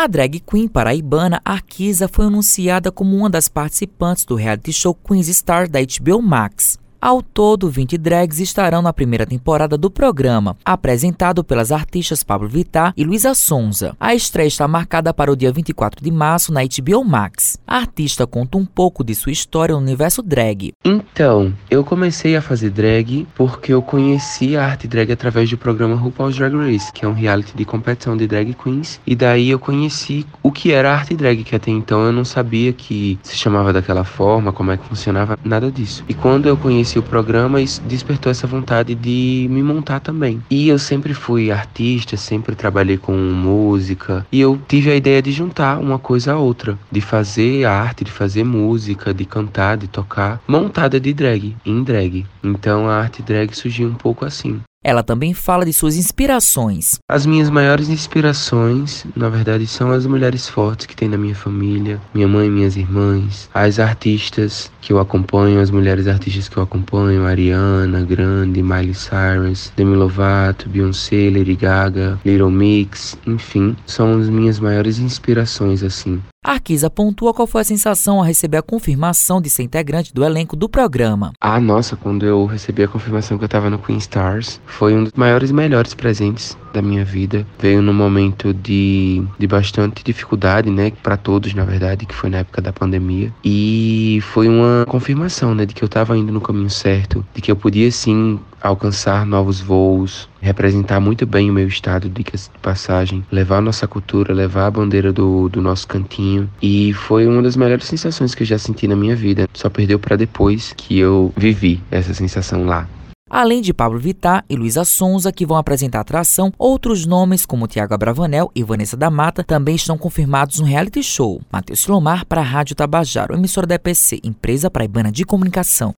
A drag queen paraibana Arquiza foi anunciada como uma das participantes do reality show Queen's Star da HBO Max. Ao todo, 20 drags estarão na primeira temporada do programa, apresentado pelas artistas Pablo Vittar e Luísa Sonza. A estreia está marcada para o dia 24 de março na HBO Max. A artista conta um pouco de sua história no universo drag. Então, eu comecei a fazer drag porque eu conheci a arte drag através do programa RuPaul's Drag Race, que é um reality de competição de drag queens, e daí eu conheci o que era a arte drag, que até então eu não sabia que se chamava daquela forma, como é que funcionava, nada disso. E quando eu conheci conheci o programa, isso despertou essa vontade de me montar também. E eu sempre fui artista, sempre trabalhei com música, e eu tive a ideia de juntar uma coisa a outra, de fazer arte, de fazer música, de cantar, de tocar, montada de drag, em drag. Então a arte drag surgiu um pouco assim. Ela também fala de suas inspirações. As minhas maiores inspirações, na verdade, são as mulheres fortes que tem na minha família, minha mãe minhas irmãs, as artistas que eu acompanho, as mulheres artistas que eu acompanho, Ariana Grande, Miley Cyrus, Demi Lovato, Beyoncé, Lady Gaga, Little Mix, enfim, são as minhas maiores inspirações assim. Arquiza pontua qual foi a sensação ao receber a confirmação de ser integrante do elenco do programa. Ah, nossa, quando eu recebi a confirmação que eu estava no Queen Stars, foi um dos maiores e melhores presentes da minha vida. Veio num momento de, de bastante dificuldade, né, para todos, na verdade, que foi na época da pandemia. E foi uma confirmação, né, de que eu estava indo no caminho certo, de que eu podia sim alcançar novos voos, representar muito bem o meu estado, de passagem, levar nossa cultura, levar a bandeira do, do nosso cantinho. E foi uma das melhores sensações que eu já senti na minha vida. Só perdeu para depois que eu vivi essa sensação lá. Além de Pablo Vittar e Luísa Sonza, que vão apresentar atração, outros nomes como Tiago Abravanel e Vanessa da Mata também estão confirmados no reality show. Matheus Silomar para a Rádio Tabajaro, emissora da EPC, empresa paraibana de comunicação.